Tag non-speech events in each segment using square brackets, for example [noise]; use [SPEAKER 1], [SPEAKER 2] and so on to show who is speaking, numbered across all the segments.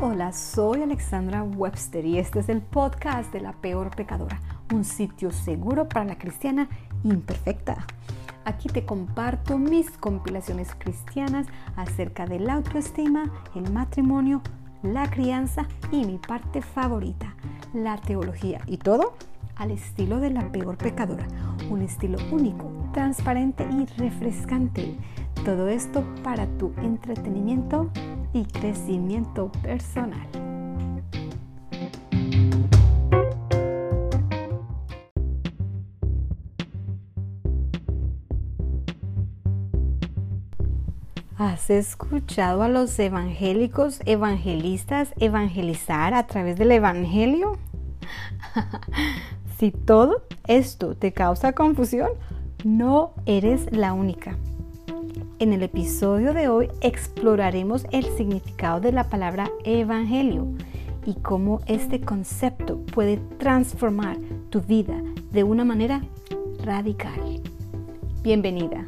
[SPEAKER 1] Hola, soy Alexandra Webster y este es el podcast de La Peor Pecadora, un sitio seguro para la cristiana imperfecta. Aquí te comparto mis compilaciones cristianas acerca de la autoestima, el matrimonio, la crianza y mi parte favorita, la teología. Y todo al estilo de la peor pecadora, un estilo único, transparente y refrescante. Todo esto para tu entretenimiento y crecimiento personal. ¿Has escuchado a los evangélicos evangelistas evangelizar a través del Evangelio? [laughs] si todo esto te causa confusión, no eres la única. En el episodio de hoy exploraremos el significado de la palabra evangelio y cómo este concepto puede transformar tu vida de una manera radical. Bienvenida.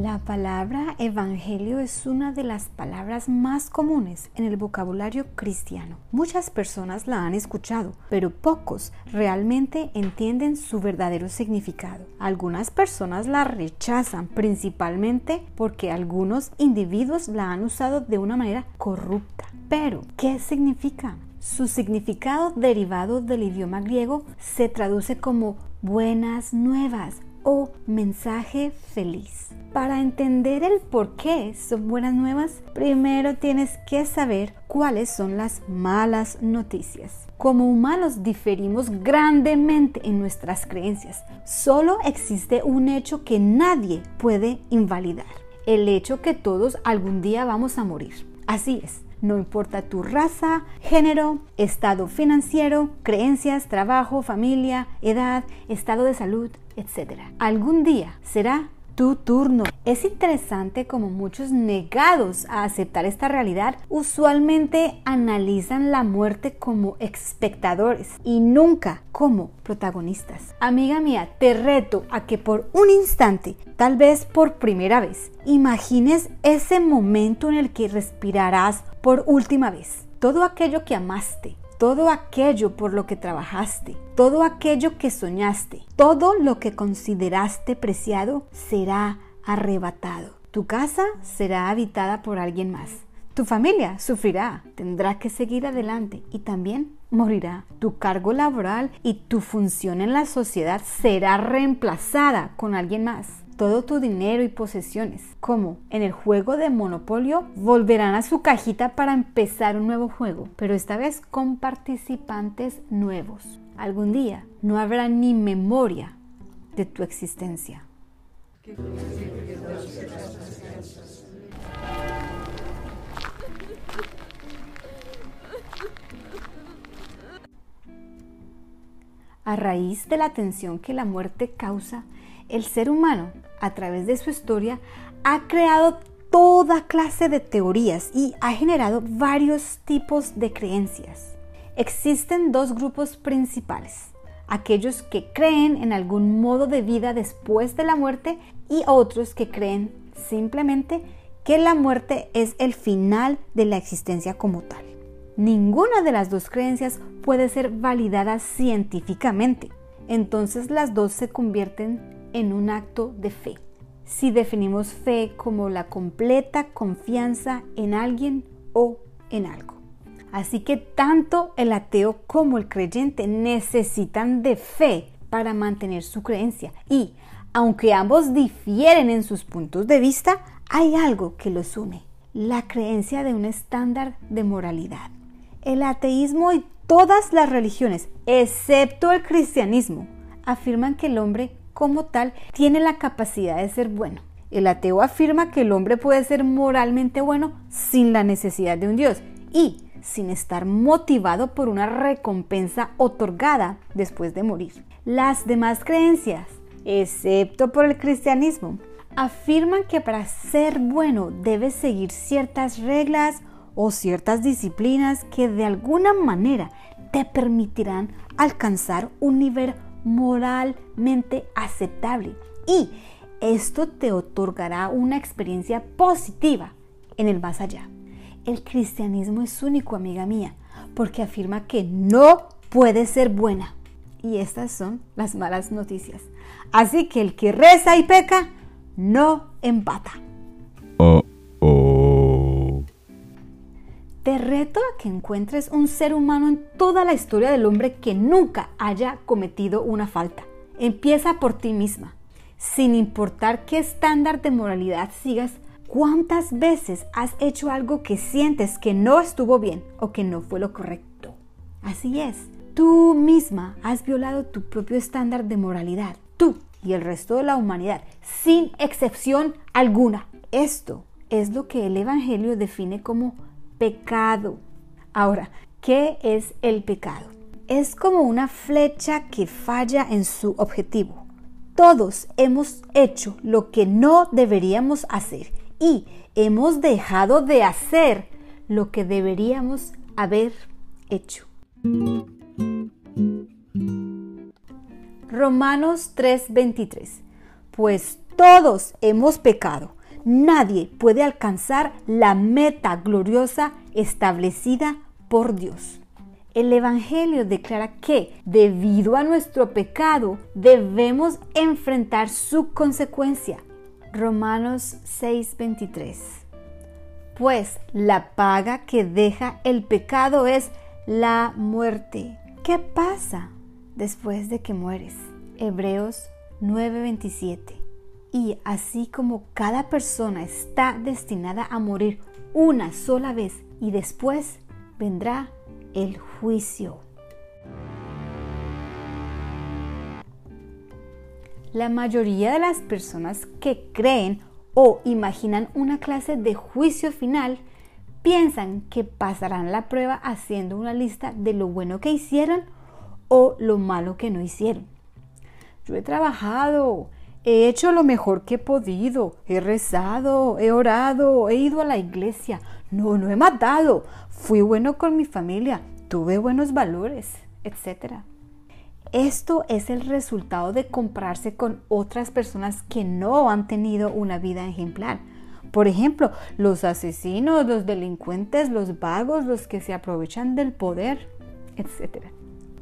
[SPEAKER 1] La palabra evangelio es una de las palabras más comunes en el vocabulario cristiano. Muchas personas la han escuchado, pero pocos realmente entienden su verdadero significado. Algunas personas la rechazan principalmente porque algunos individuos la han usado de una manera corrupta. Pero, ¿qué significa? Su significado derivado del idioma griego se traduce como buenas nuevas o mensaje feliz. Para entender el por qué son buenas nuevas, primero tienes que saber cuáles son las malas noticias. Como humanos diferimos grandemente en nuestras creencias. Solo existe un hecho que nadie puede invalidar. El hecho que todos algún día vamos a morir. Así es. No importa tu raza, género, estado financiero, creencias, trabajo, familia, edad, estado de salud, etc. Algún día será tu turno. Es interesante como muchos negados a aceptar esta realidad usualmente analizan la muerte como espectadores y nunca como protagonistas. Amiga mía, te reto a que por un instante, tal vez por primera vez, imagines ese momento en el que respirarás por última vez. Todo aquello que amaste, todo aquello por lo que trabajaste, todo aquello que soñaste, todo lo que consideraste preciado será arrebatado. Tu casa será habitada por alguien más. Tu familia sufrirá, tendrá que seguir adelante y también morirá. Tu cargo laboral y tu función en la sociedad será reemplazada con alguien más todo tu dinero y posesiones, como en el juego de Monopolio, volverán a su cajita para empezar un nuevo juego, pero esta vez con participantes nuevos. Algún día no habrá ni memoria de tu existencia. A raíz de la tensión que la muerte causa, el ser humano, a través de su historia, ha creado toda clase de teorías y ha generado varios tipos de creencias. Existen dos grupos principales, aquellos que creen en algún modo de vida después de la muerte y otros que creen simplemente que la muerte es el final de la existencia como tal. Ninguna de las dos creencias puede ser validada científicamente, entonces las dos se convierten en un acto de fe. Si definimos fe como la completa confianza en alguien o en algo. Así que tanto el ateo como el creyente necesitan de fe para mantener su creencia. Y aunque ambos difieren en sus puntos de vista, hay algo que los une. La creencia de un estándar de moralidad. El ateísmo y todas las religiones, excepto el cristianismo, afirman que el hombre como tal tiene la capacidad de ser bueno. El ateo afirma que el hombre puede ser moralmente bueno sin la necesidad de un Dios y sin estar motivado por una recompensa otorgada después de morir. Las demás creencias, excepto por el cristianismo, afirman que para ser bueno debes seguir ciertas reglas o ciertas disciplinas que de alguna manera te permitirán alcanzar un nivel moralmente aceptable. Y Esto te otorgará una experiencia positiva en el más allá. El cristianismo es único, amiga mía, porque afirma que no puede ser buena. Y estas son las malas noticias. Así que el que reza y peca, no empata. Te reto a que encuentres un ser humano en toda la historia del hombre que nunca haya cometido una falta. Empieza por ti misma. Sin importar qué estándar de moralidad sigas, ¿cuántas veces has hecho algo que sientes que no estuvo bien o que no fue lo correcto? Así es, tú misma has violado tu propio estándar de moralidad. Tú y el resto de la humanidad, sin excepción alguna. Esto es lo que el Evangelio define como pecado. Ahora, ¿qué es el pecado? Es como una flecha que falla en su objetivo. Todos hemos hecho lo que no deberíamos hacer y hemos dejado de hacer lo que deberíamos haber hecho. Romanos 3:23. Pues todos hemos pecado. Nadie puede alcanzar la meta gloriosa establecida por Dios. El Evangelio declara que debido a nuestro pecado debemos enfrentar su consecuencia. Romanos 6:23. Pues la paga que deja el pecado es la muerte. ¿Qué pasa después de que mueres. Hebreos 9:27. Y así como cada persona está destinada a morir una sola vez y después vendrá el juicio. La mayoría de las personas que creen o imaginan una clase de juicio final piensan que pasarán la prueba haciendo una lista de lo bueno que hicieron o lo malo que no hicieron. Yo he trabajado, he hecho lo mejor que he podido, he rezado, he orado, he ido a la iglesia, no, no he matado, fui bueno con mi familia, tuve buenos valores, etc. Esto es el resultado de compararse con otras personas que no han tenido una vida ejemplar. Por ejemplo, los asesinos, los delincuentes, los vagos, los que se aprovechan del poder, etc.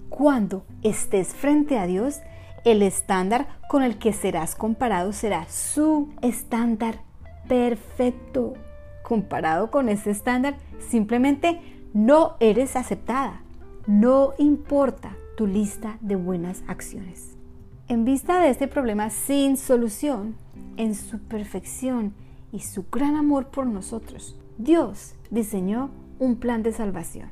[SPEAKER 1] Cuando estés frente a Dios, el estándar con el que serás comparado será su estándar perfecto. Comparado con ese estándar, simplemente no eres aceptada. No importa tu lista de buenas acciones. En vista de este problema sin solución, en su perfección y su gran amor por nosotros, Dios diseñó un plan de salvación.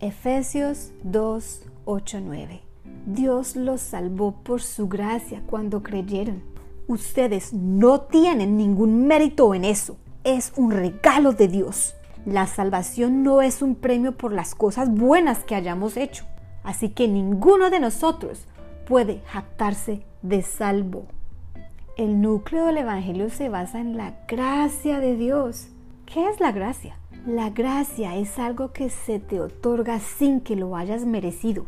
[SPEAKER 1] Efesios 2, 8:9. Dios los salvó por su gracia cuando creyeron. Ustedes no tienen ningún mérito en eso. Es un regalo de Dios. La salvación no es un premio por las cosas buenas que hayamos hecho. Así que ninguno de nosotros puede jactarse de salvo. El núcleo del Evangelio se basa en la gracia de Dios. ¿Qué es la gracia? La gracia es algo que se te otorga sin que lo hayas merecido.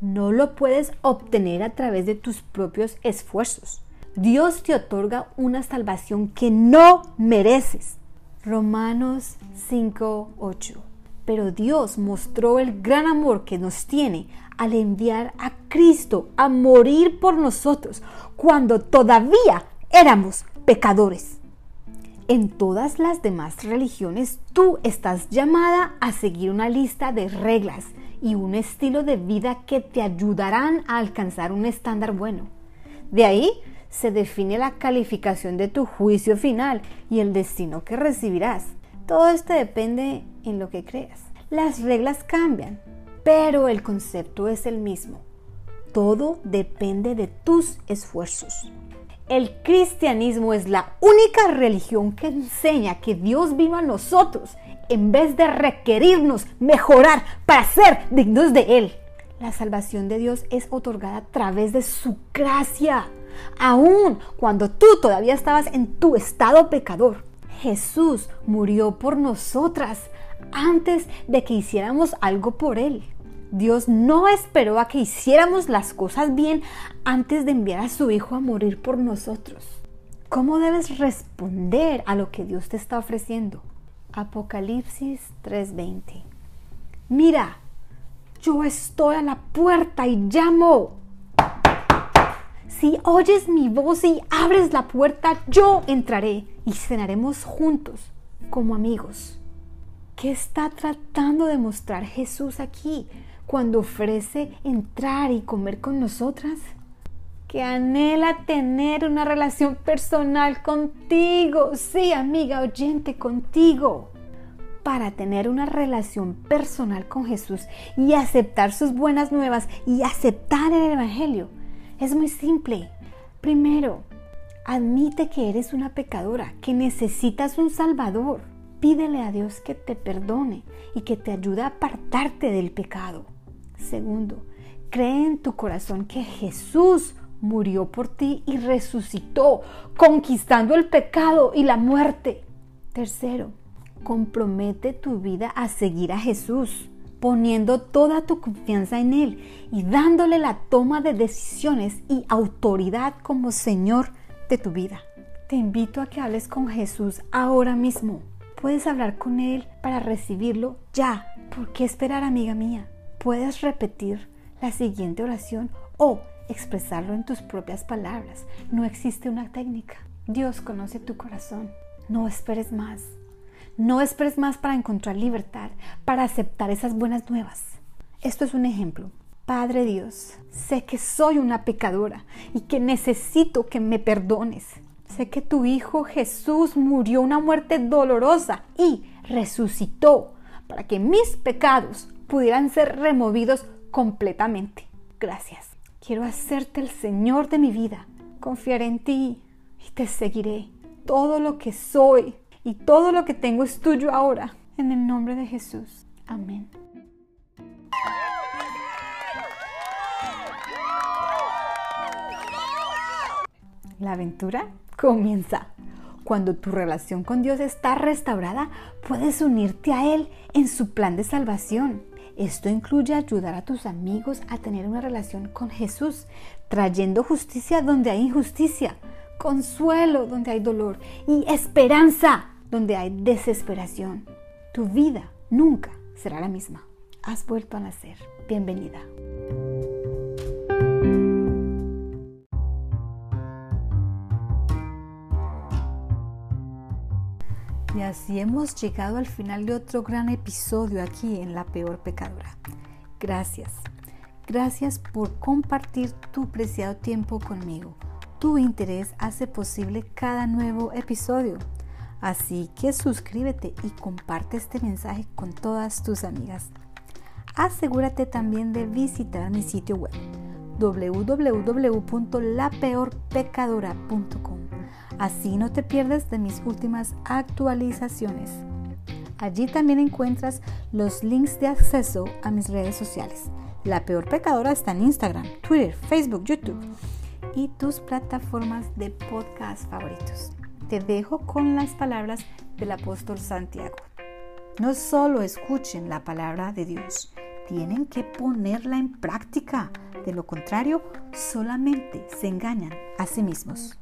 [SPEAKER 1] No lo puedes obtener a través de tus propios esfuerzos. Dios te otorga una salvación que no mereces. Romanos 5:8. Pero Dios mostró el gran amor que nos tiene al enviar a Cristo a morir por nosotros cuando todavía éramos pecadores. En todas las demás religiones tú estás llamada a seguir una lista de reglas y un estilo de vida que te ayudarán a alcanzar un estándar bueno. De ahí se define la calificación de tu juicio final y el destino que recibirás. Todo esto depende en lo que creas. Las reglas cambian, pero el concepto es el mismo. Todo depende de tus esfuerzos. El cristianismo es la única religión que enseña que Dios vino a nosotros en vez de requerirnos mejorar para ser dignos de Él. La salvación de Dios es otorgada a través de su gracia, aun cuando tú todavía estabas en tu estado pecador. Jesús murió por nosotras antes de que hiciéramos algo por Él. Dios no esperó a que hiciéramos las cosas bien antes de enviar a su Hijo a morir por nosotros. ¿Cómo debes responder a lo que Dios te está ofreciendo? Apocalipsis 3:20. Mira, yo estoy a la puerta y llamo. Si oyes mi voz y abres la puerta, yo entraré y cenaremos juntos como amigos. ¿Qué está tratando de mostrar Jesús aquí cuando ofrece entrar y comer con nosotras? Que anhela tener una relación personal contigo. Sí, amiga oyente, contigo. Para tener una relación personal con Jesús y aceptar sus buenas nuevas y aceptar el Evangelio es muy simple. Primero, admite que eres una pecadora, que necesitas un Salvador. Pídele a Dios que te perdone y que te ayude a apartarte del pecado. Segundo, cree en tu corazón que Jesús murió por ti y resucitó, conquistando el pecado y la muerte. Tercero, compromete tu vida a seguir a Jesús poniendo toda tu confianza en Él y dándole la toma de decisiones y autoridad como Señor de tu vida. Te invito a que hables con Jesús ahora mismo. Puedes hablar con Él para recibirlo ya. ¿Por qué esperar, amiga mía? Puedes repetir la siguiente oración o expresarlo en tus propias palabras. No existe una técnica. Dios conoce tu corazón. No esperes más. No esperes más para encontrar libertad, para aceptar esas buenas nuevas. Esto es un ejemplo. Padre Dios, sé que soy una pecadora y que necesito que me perdones. Sé que tu Hijo Jesús murió una muerte dolorosa y resucitó para que mis pecados pudieran ser removidos completamente. Gracias. Quiero hacerte el Señor de mi vida. Confiaré en ti y te seguiré. Todo lo que soy y todo lo que tengo es tuyo ahora. En el nombre de Jesús. Amén. La aventura comienza. Cuando tu relación con Dios está restaurada, puedes unirte a Él en su plan de salvación. Esto incluye ayudar a tus amigos a tener una relación con Jesús, trayendo justicia donde hay injusticia, consuelo donde hay dolor y esperanza donde hay desesperación. Tu vida nunca será la misma. Has vuelto a nacer. Bienvenida. Y así hemos llegado al final de otro gran episodio aquí en La Peor Pecadora. Gracias. Gracias por compartir tu preciado tiempo conmigo. Tu interés hace posible cada nuevo episodio. Así que suscríbete y comparte este mensaje con todas tus amigas. Asegúrate también de visitar mi sitio web www.lapeorpecadora.com. Así no te pierdes de mis últimas actualizaciones. Allí también encuentras los links de acceso a mis redes sociales. La Peor Pecadora está en Instagram, Twitter, Facebook, YouTube y tus plataformas de podcast favoritos te dejo con las palabras del apóstol Santiago. No solo escuchen la palabra de Dios, tienen que ponerla en práctica. De lo contrario, solamente se engañan a sí mismos.